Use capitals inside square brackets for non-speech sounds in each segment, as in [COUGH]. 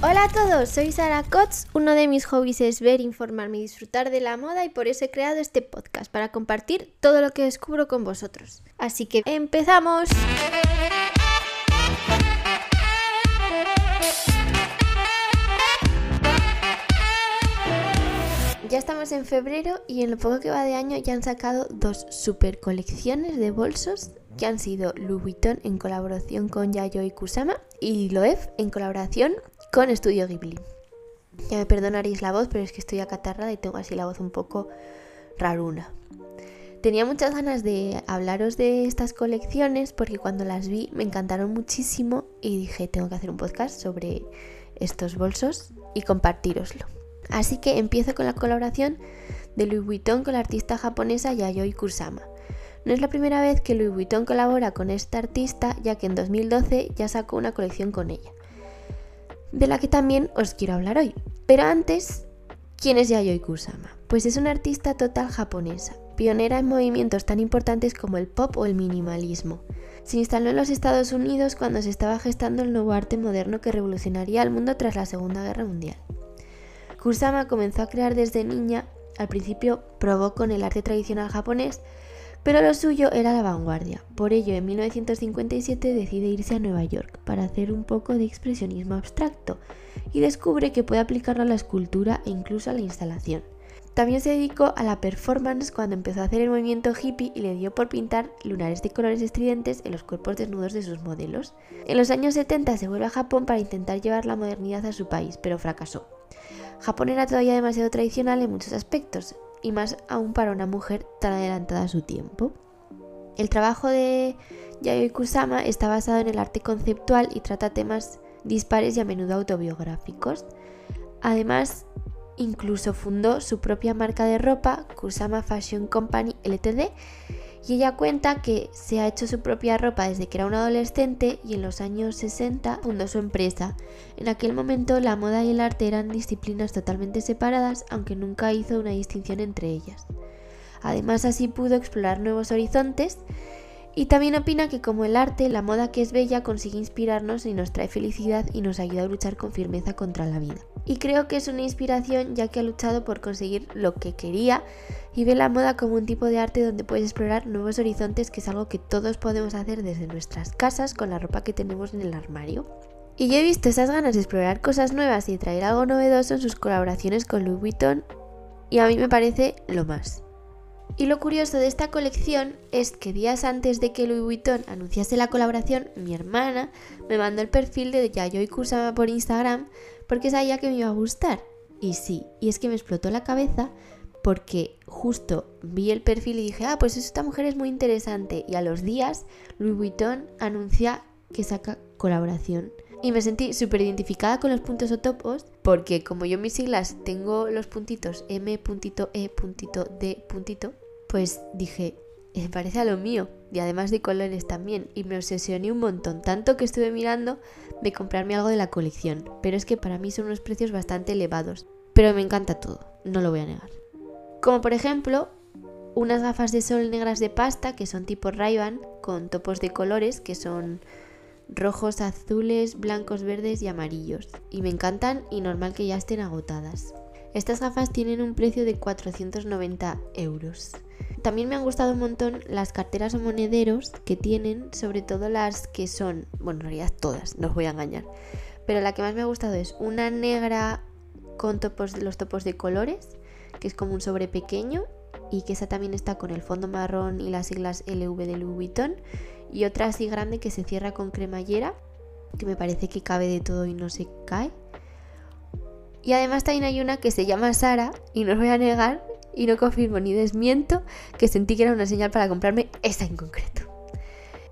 Hola a todos, soy Sara Kotz. Uno de mis hobbies es ver, informarme y disfrutar de la moda y por eso he creado este podcast para compartir todo lo que descubro con vosotros. Así que empezamos. Ya estamos en febrero y en lo poco que va de año ya han sacado dos super colecciones de bolsos que han sido Louis Vuitton en colaboración con Yayoi Kusama y Loewe en colaboración con Studio Ghibli. Ya me perdonaréis la voz, pero es que estoy acatarrada y tengo así la voz un poco raruna. Tenía muchas ganas de hablaros de estas colecciones porque cuando las vi me encantaron muchísimo y dije tengo que hacer un podcast sobre estos bolsos y compartiroslo. Así que empiezo con la colaboración de Louis Vuitton con la artista japonesa Yayoi Kusama. No es la primera vez que Louis Vuitton colabora con esta artista, ya que en 2012 ya sacó una colección con ella, de la que también os quiero hablar hoy. Pero antes, ¿quién es Yayoi Kusama? Pues es una artista total japonesa, pionera en movimientos tan importantes como el pop o el minimalismo. Se instaló en los Estados Unidos cuando se estaba gestando el nuevo arte moderno que revolucionaría el mundo tras la Segunda Guerra Mundial. Kusama comenzó a crear desde niña, al principio probó con el arte tradicional japonés, pero lo suyo era la vanguardia. Por ello, en 1957 decide irse a Nueva York para hacer un poco de expresionismo abstracto y descubre que puede aplicarlo a la escultura e incluso a la instalación. También se dedicó a la performance cuando empezó a hacer el movimiento hippie y le dio por pintar lunares de colores estridentes en los cuerpos desnudos de sus modelos. En los años 70 se vuelve a Japón para intentar llevar la modernidad a su país, pero fracasó. Japón era todavía demasiado tradicional en muchos aspectos, y más aún para una mujer tan adelantada a su tiempo. El trabajo de Yayoi Kusama está basado en el arte conceptual y trata temas dispares y a menudo autobiográficos. Además, incluso fundó su propia marca de ropa, Kusama Fashion Company Ltd, y ella cuenta que se ha hecho su propia ropa desde que era una adolescente y en los años 60 fundó su empresa. En aquel momento la moda y el arte eran disciplinas totalmente separadas, aunque nunca hizo una distinción entre ellas. Además así pudo explorar nuevos horizontes y también opina que como el arte, la moda que es bella consigue inspirarnos y nos trae felicidad y nos ayuda a luchar con firmeza contra la vida. Y creo que es una inspiración ya que ha luchado por conseguir lo que quería y ve la moda como un tipo de arte donde puedes explorar nuevos horizontes, que es algo que todos podemos hacer desde nuestras casas con la ropa que tenemos en el armario. Y yo he visto esas ganas de explorar cosas nuevas y traer algo novedoso en sus colaboraciones con Louis Vuitton y a mí me parece lo más. Y lo curioso de esta colección es que días antes de que Louis Vuitton anunciase la colaboración, mi hermana me mandó el perfil de Yayoi Kusama por Instagram porque sabía que me iba a gustar. Y sí, y es que me explotó la cabeza porque justo vi el perfil y dije, ah, pues esta mujer es muy interesante. Y a los días, Louis Vuitton anuncia que saca colaboración. Y me sentí súper identificada con los puntos o topos, porque como yo mis siglas tengo los puntitos M.E.D. Pues dije, me eh, parece a lo mío. Y además de colores también. Y me obsesioné un montón, tanto que estuve mirando de comprarme algo de la colección. Pero es que para mí son unos precios bastante elevados. Pero me encanta todo, no lo voy a negar. Como por ejemplo, unas gafas de sol negras de pasta que son tipo ray con topos de colores que son rojos, azules, blancos, verdes y amarillos. Y me encantan y normal que ya estén agotadas. Estas gafas tienen un precio de 490 euros. También me han gustado un montón las carteras o monederos que tienen, sobre todo las que son, bueno, en realidad todas, no os voy a engañar. Pero la que más me ha gustado es una negra con topos, los topos de colores que es como un sobre pequeño y que esa también está con el fondo marrón y las siglas LV de Louis Vuitton y otra así grande que se cierra con cremallera que me parece que cabe de todo y no se cae y además también hay una que se llama Sara y no os voy a negar y no confirmo ni desmiento que sentí que era una señal para comprarme esta en concreto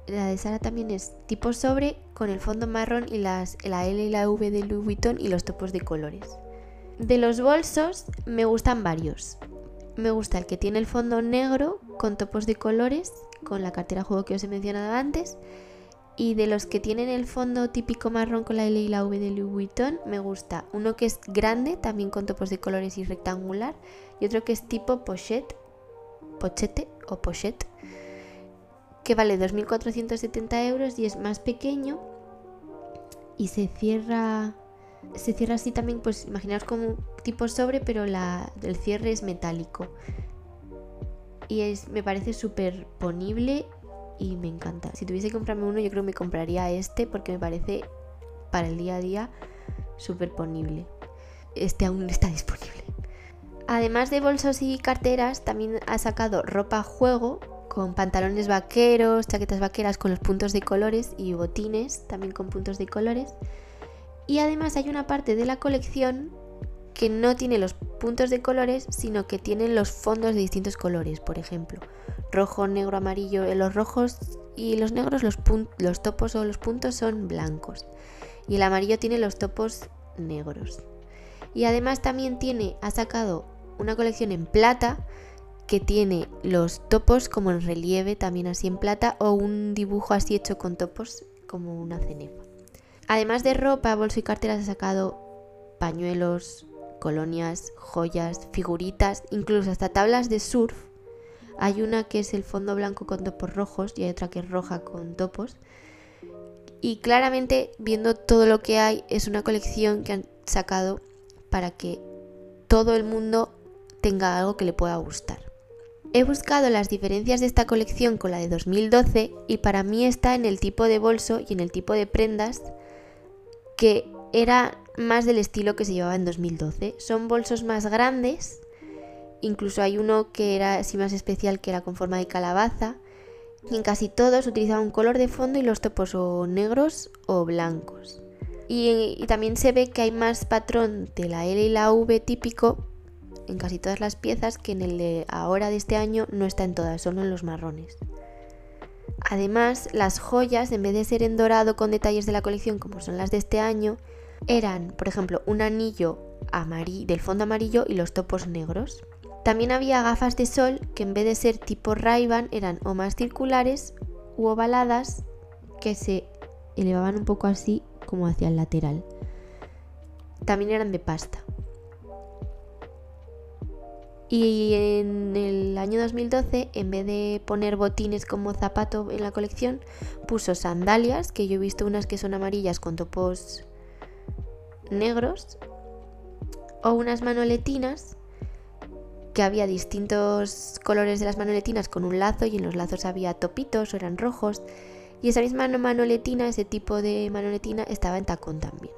la de Sara también es tipo sobre con el fondo marrón y las, la L y la V de Louis Vuitton y los topos de colores de los bolsos me gustan varios. Me gusta el que tiene el fondo negro con topos de colores, con la cartera juego que os he mencionado antes. Y de los que tienen el fondo típico marrón con la L y la V de Louis Vuitton, me gusta uno que es grande, también con topos de colores y rectangular, y otro que es tipo pochette, pochete o pochette, que vale 2.470 euros y es más pequeño y se cierra Se cierra así también, pues imaginaos como tipo sobre, pero la, el cierre es metálico. Y es, me parece súper ponible y me encanta. Si tuviese que comprarme uno, yo creo que me compraría este porque me parece para el día a día súper ponible. Este aún está disponible. Además de bolsos y carteras, también ha sacado ropa juego con pantalones vaqueros, chaquetas vaqueras con los puntos de colores y botines también con puntos de colores. Y además hay una parte de la colección que no tiene los puntos de colores, sino que tiene los fondos de distintos colores, por ejemplo, rojo, negro, amarillo. En los rojos y los negros los, los topos o los puntos son blancos y el amarillo tiene los topos negros. Y además también tiene, ha sacado una colección en plata que tiene los topos como en relieve, también así en plata, o un dibujo así hecho con topos como una cenefa. Además de ropa, bolso y carteras ha sacado pañuelos, colonias, joyas, figuritas, incluso hasta tablas de surf. Hay una que es el fondo blanco con topos rojos y hay otra que es roja con topos. Y claramente, viendo todo lo que hay, es una colección que han sacado para que todo el mundo tenga algo que le pueda gustar. He buscado las diferencias de esta colección con la de 2012 y para mí está en el tipo de bolso y en el tipo de prendas que era más del estilo que se llevaba en 2012. Son bolsos más grandes, incluso hay uno que era así más especial que era con forma de calabaza. Y en casi todos utilizaba un color de fondo y los topos o negros o blancos. Y, y también se ve que hay más patrón de la L y la V típico en casi todas las piezas que en el de ahora de este año no está en todas, solo en los marrones. Además, las joyas, en vez de ser en dorado con detalles de la colección como son las de este año, eran, por ejemplo, un anillo amarillo, del fondo amarillo y los topos negros. También había gafas de sol que en vez de ser tipo ray eran o más circulares u ovaladas que se elevaban un poco así como hacia el lateral. También eran de pasta. Y en el año 2012, en vez de poner botines como zapato en la colección, puso sandalias, que yo he visto unas que son amarillas con topos negros, o unas manoletinas, que había distintos colores de las manoletinas con un lazo y en los lazos había topitos o eran rojos. Y esa misma manoletina, ese tipo de manoletina, estaba en tacón también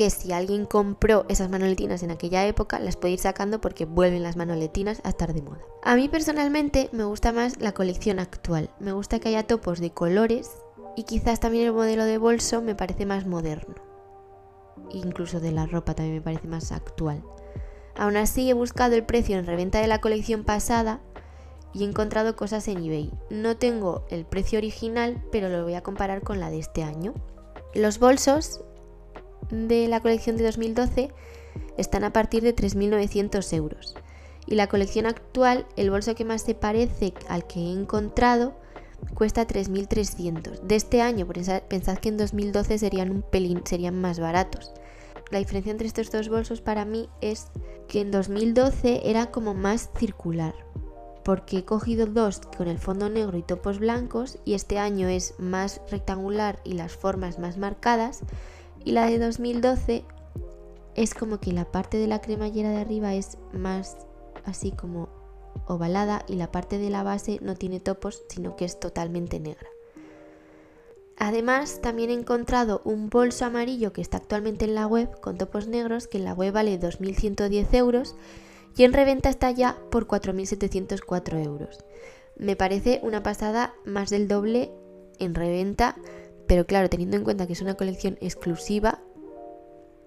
que si alguien compró esas manoletinas en aquella época, las puede ir sacando porque vuelven las manoletinas a estar de moda. A mí personalmente me gusta más la colección actual. Me gusta que haya topos de colores y quizás también el modelo de bolso me parece más moderno. Incluso de la ropa también me parece más actual. Aún así he buscado el precio en reventa de la colección pasada y he encontrado cosas en eBay. No tengo el precio original, pero lo voy a comparar con la de este año. Los bolsos de la colección de 2012 están a partir de 3.900 euros. Y la colección actual, el bolso que más se parece al que he encontrado, cuesta 3.300. De este año, pensad que en 2012 serían un pelín, serían más baratos. La diferencia entre estos dos bolsos para mí es que en 2012 era como más circular, porque he cogido dos con el fondo negro y topos blancos y este año es más rectangular y las formas más marcadas y la de 2012 es como que la parte de la cremallera de arriba es más así como ovalada y la parte de la base no tiene topos, sino que es totalmente negra. Además, también he encontrado un bolso amarillo que está actualmente en la web con topos negros, que en la web vale 2.110 euros y en reventa está ya por 4.704 euros. Me parece una pasada más del doble en reventa pero claro, teniendo en cuenta que es una colección exclusiva,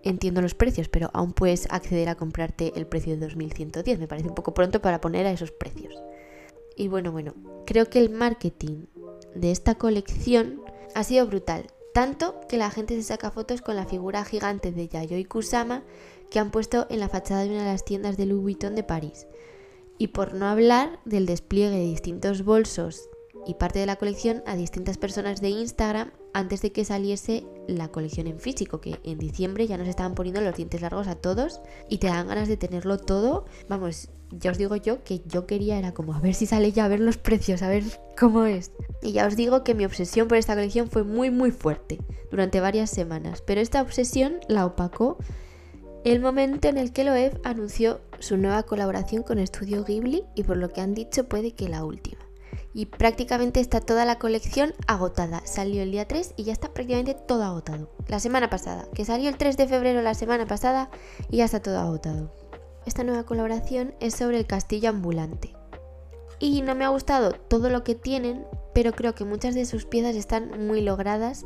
entiendo los precios, pero aún puedes acceder a comprarte el precio de 2110. Me parece un poco pronto para poner a esos precios. Y bueno, bueno, creo que el marketing de esta colección ha sido brutal. Tanto que la gente se saca fotos con la figura gigante de Yayoi Kusama que han puesto en la fachada de una de las tiendas de Louis Vuitton de París. Y por no hablar del despliegue de distintos bolsos y parte de la colección a distintas personas de Instagram antes de que saliese la colección en físico, que en diciembre ya nos estaban poniendo los dientes largos a todos y te dan ganas de tenerlo todo. Vamos, ya os digo yo que yo quería era como a ver si sale ya, a ver los precios, a ver cómo es. Y ya os digo que mi obsesión por esta colección fue muy muy fuerte durante varias semanas, pero esta obsesión la opacó el momento en el que Loev anunció su nueva colaboración con Estudio Ghibli y por lo que han dicho puede que la última. Y prácticamente está toda la colección agotada. Salió el día 3 y ya está prácticamente todo agotado. La semana pasada, que salió el 3 de febrero la semana pasada y ya está todo agotado. Esta nueva colaboración es sobre el castillo ambulante. Y no me ha gustado todo lo que tienen, pero creo que muchas de sus piezas están muy logradas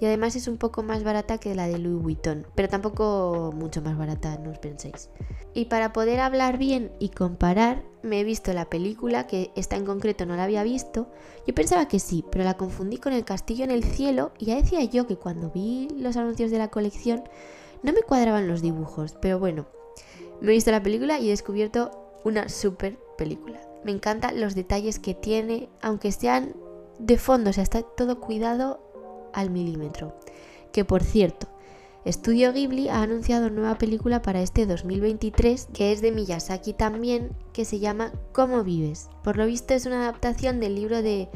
y además es un poco más barata que la de Louis Vuitton, pero tampoco mucho más barata, no os penséis. Y para poder hablar bien y comparar, me he visto la película, que esta en concreto no la había visto. Yo pensaba que sí, pero la confundí con El Castillo en el Cielo y ya decía yo que cuando vi los anuncios de la colección no me cuadraban los dibujos, pero bueno, me he visto la película y he descubierto una super película. Me encantan los detalles que tiene, aunque sean de fondo, o sea, está todo cuidado al milímetro. Que por cierto, Estudio Ghibli ha anunciado nueva película para este 2023 que es de Miyazaki también, que se llama ¿Cómo vives? Por lo visto es una adaptación del libro de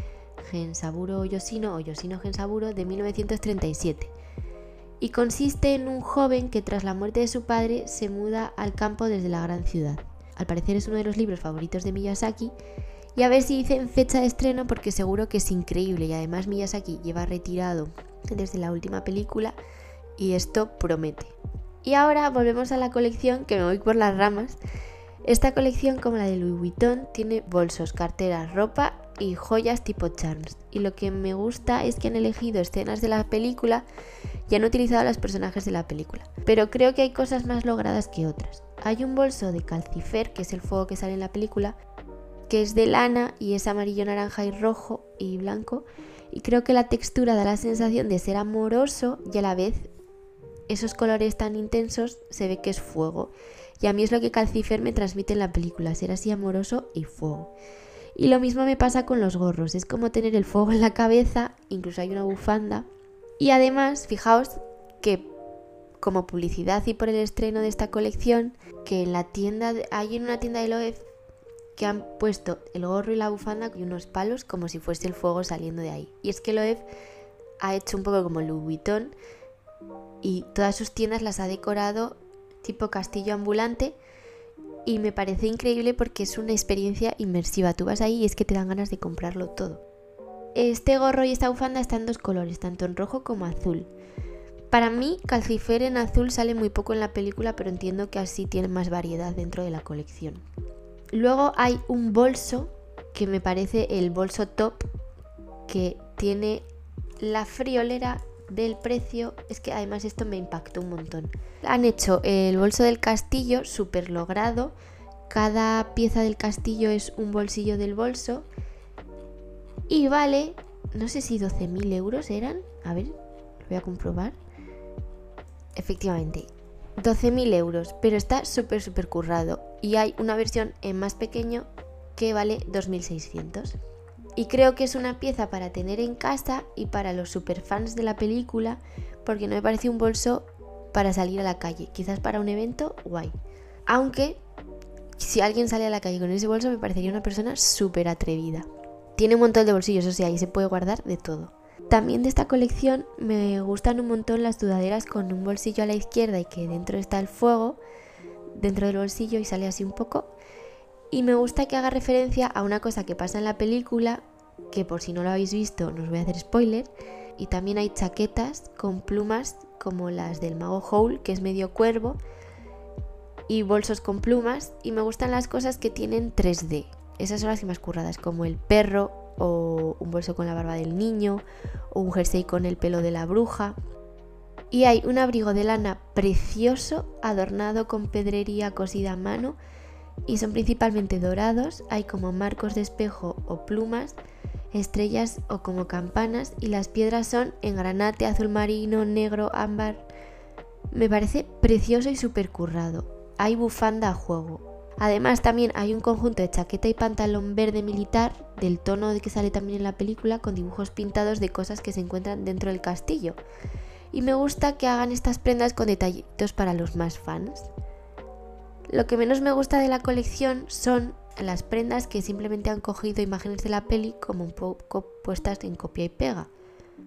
Gensaburo Yoshino o Yoshino Gensaburo de 1937 y consiste en un joven que tras la muerte de su padre se muda al campo desde la gran ciudad. Al parecer es uno de los libros favoritos de Miyazaki y a ver si dicen fecha de estreno porque seguro que es increíble y además Miyazaki lleva retirado desde la última película y esto promete. Y ahora volvemos a la colección que me voy por las ramas. Esta colección, como la de Louis Vuitton, tiene bolsos, carteras, ropa y joyas tipo charms. Y lo que me gusta es que han elegido escenas de la película y han utilizado los personajes de la película. Pero creo que hay cosas más logradas que otras. Hay un bolso de calcifer, que es el fuego que sale en la película, que es de lana y es amarillo, naranja y rojo y blanco. Y creo que la textura da la sensación de ser amoroso y a la vez esos colores tan intensos se ve que es fuego. Y a mí es lo que Calcifer me transmite en la película, ser así amoroso y fuego. Y lo mismo me pasa con los gorros, es como tener el fuego en la cabeza, incluso hay una bufanda. Y además, fijaos que como publicidad y por el estreno de esta colección, que en la tienda, hay en una tienda de Loef que han puesto el gorro y la bufanda y unos palos como si fuese el fuego saliendo de ahí. Y es que Loev ha hecho un poco como Louis Vuitton y todas sus tiendas las ha decorado tipo castillo ambulante y me parece increíble porque es una experiencia inmersiva. Tú vas ahí y es que te dan ganas de comprarlo todo. Este gorro y esta bufanda están en dos colores, tanto en rojo como azul. Para mí, Calcifer en azul sale muy poco en la película, pero entiendo que así tiene más variedad dentro de la colección. Luego hay un bolso que me parece el bolso top que tiene la friolera del precio. Es que además esto me impactó un montón. Han hecho el bolso del castillo súper logrado. Cada pieza del castillo es un bolsillo del bolso. Y vale, no sé si 12.000 euros eran. A ver, lo voy a comprobar. Efectivamente, 12.000 euros, pero está súper, súper currado. Y hay una versión en más pequeño que vale 2.600. Y creo que es una pieza para tener en casa y para los superfans de la película, porque no me parece un bolso para salir a la calle. Quizás para un evento, guay. Aunque, si alguien sale a la calle con ese bolso, me parecería una persona súper atrevida. Tiene un montón de bolsillos, o sea, ahí se puede guardar de todo. También de esta colección me gustan un montón las dudaderas con un bolsillo a la izquierda y que dentro está el fuego, dentro del bolsillo y sale así un poco. Y me gusta que haga referencia a una cosa que pasa en la película, que por si no lo habéis visto no os voy a hacer spoiler. Y también hay chaquetas con plumas como las del mago Howl, que es medio cuervo, y bolsos con plumas. Y me gustan las cosas que tienen 3D. Esas son las que más curradas, como el perro o un bolso con la barba del niño, o un jersey con el pelo de la bruja. Y hay un abrigo de lana precioso, adornado con pedrería cosida a mano, y son principalmente dorados, hay como marcos de espejo o plumas, estrellas o como campanas, y las piedras son en granate, azul marino, negro, ámbar. Me parece precioso y súper currado. Hay bufanda a juego. Además también hay un conjunto de chaqueta y pantalón verde militar del tono que sale también en la película con dibujos pintados de cosas que se encuentran dentro del castillo. Y me gusta que hagan estas prendas con detallitos para los más fans. Lo que menos me gusta de la colección son las prendas que simplemente han cogido imágenes de la peli como un poco puestas en copia y pega.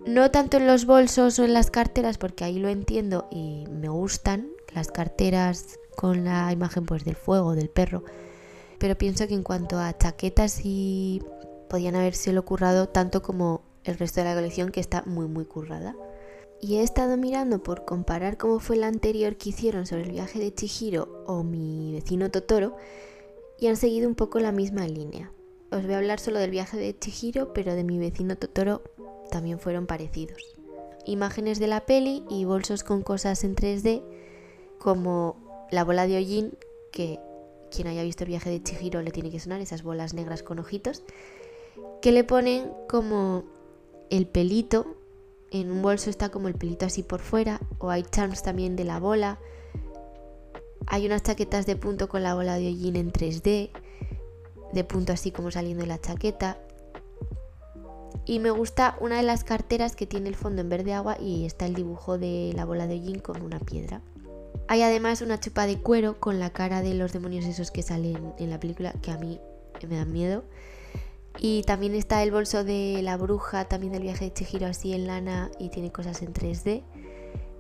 No tanto en los bolsos o en las carteras, porque ahí lo entiendo y me gustan las carteras con la imagen pues del fuego, del perro. Pero pienso que en cuanto a chaquetas y podían haberse lo currado tanto como el resto de la colección que está muy muy currada. Y he estado mirando por comparar cómo fue la anterior que hicieron sobre el viaje de Chihiro o mi vecino Totoro y han seguido un poco la misma línea. Os voy a hablar solo del viaje de Chihiro, pero de mi vecino Totoro también fueron parecidos. Imágenes de la peli y bolsos con cosas en 3D, como la bola de hollín, que quien haya visto el viaje de Chihiro le tiene que sonar, esas bolas negras con ojitos, que le ponen como el pelito, en un bolso está como el pelito así por fuera, o hay charms también de la bola, hay unas chaquetas de punto con la bola de hollín en 3D, de punto así como saliendo de la chaqueta, y me gusta una de las carteras que tiene el fondo en verde agua y está el dibujo de la bola de hollín con una piedra. Hay además una chupa de cuero con la cara de los demonios esos que salen en la película que a mí me dan miedo. Y también está el bolso de la bruja, también del viaje de Chihiro así en lana y tiene cosas en 3D.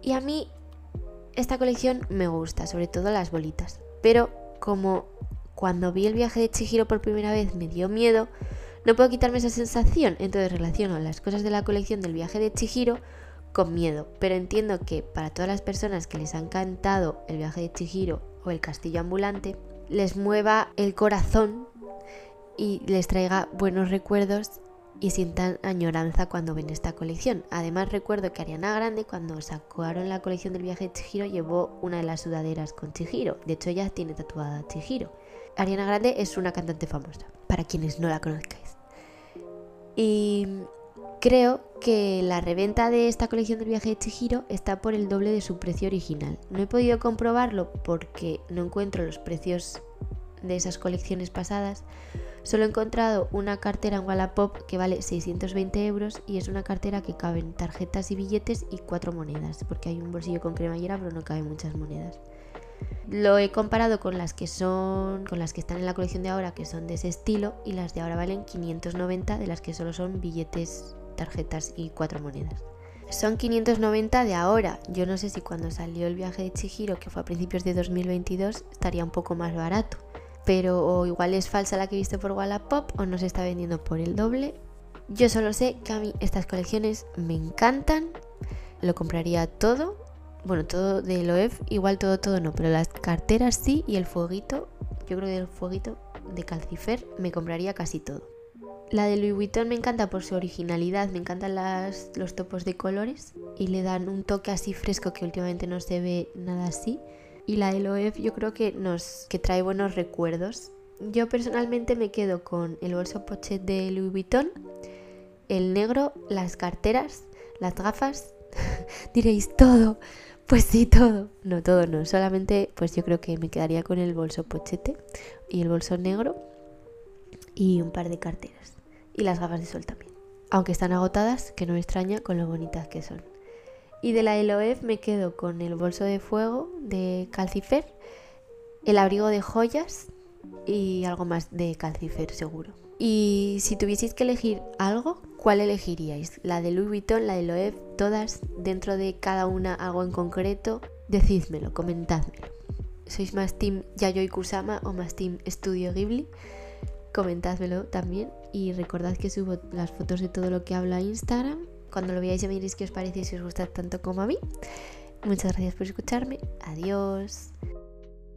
Y a mí esta colección me gusta, sobre todo las bolitas. Pero como cuando vi el viaje de Chihiro por primera vez me dio miedo, no puedo quitarme esa sensación, entonces relaciono las cosas de la colección del viaje de Chihiro con miedo, pero entiendo que para todas las personas que les ha encantado el viaje de Chihiro o el castillo ambulante, les mueva el corazón y les traiga buenos recuerdos y sientan añoranza cuando ven esta colección. Además recuerdo que Ariana Grande cuando sacaron la colección del viaje de Chihiro llevó una de las sudaderas con Chihiro. De hecho ella tiene tatuada Chihiro. Ariana Grande es una cantante famosa, para quienes no la conozcáis. Y creo que la reventa de esta colección del viaje de Chihiro está por el doble de su precio original. No he podido comprobarlo porque no encuentro los precios de esas colecciones pasadas. Solo he encontrado una cartera en Wallapop que vale 620 euros y es una cartera que caben tarjetas y billetes y cuatro monedas, porque hay un bolsillo con cremallera pero no caben muchas monedas. Lo he comparado con las que son, con las que están en la colección de ahora, que son de ese estilo, y las de ahora valen 590, de las que solo son billetes, tarjetas y cuatro monedas. Son 590 de ahora. Yo no sé si cuando salió el viaje de Chihiro, que fue a principios de 2022, estaría un poco más barato. Pero o igual es falsa la que he por Wallapop o no se está vendiendo por el doble. Yo solo sé que a mí estas colecciones me encantan. Lo compraría todo bueno, todo de Loef, igual todo, todo no, pero las carteras sí y el fueguito, yo creo que el fueguito de Calcifer me compraría casi todo. La de Louis Vuitton me encanta por su originalidad, me encantan las, los topos de colores y le dan un toque así fresco que últimamente no se ve nada así. Y la de Loef yo creo que nos que trae buenos recuerdos. Yo personalmente me quedo con el bolso pochet de Louis Vuitton, el negro, las carteras, las gafas. [LAUGHS] Diréis todo. Pues sí, todo. No, todo no. Solamente, pues yo creo que me quedaría con el bolso pochete y el bolso negro y un par de carteras. Y las gafas de sol también. Aunque están agotadas, que no me extraña con lo bonitas que son. Y de la Eloef me quedo con el bolso de fuego de Calcifer, el abrigo de joyas y algo más de Calcifer seguro. Y si tuvieseis que elegir algo, ¿cuál elegiríais? ¿La de Louis Vuitton, la de Loewe, todas dentro de cada una algo en concreto? Decídmelo, comentádmelo. ¿Sois más Team Yayoi Kusama o más Team Studio Ghibli? Comentádmelo también y recordad que subo las fotos de todo lo que habla a Instagram. Cuando lo veáis ya me diréis qué os parece y si os gusta tanto como a mí. Muchas gracias por escucharme. Adiós.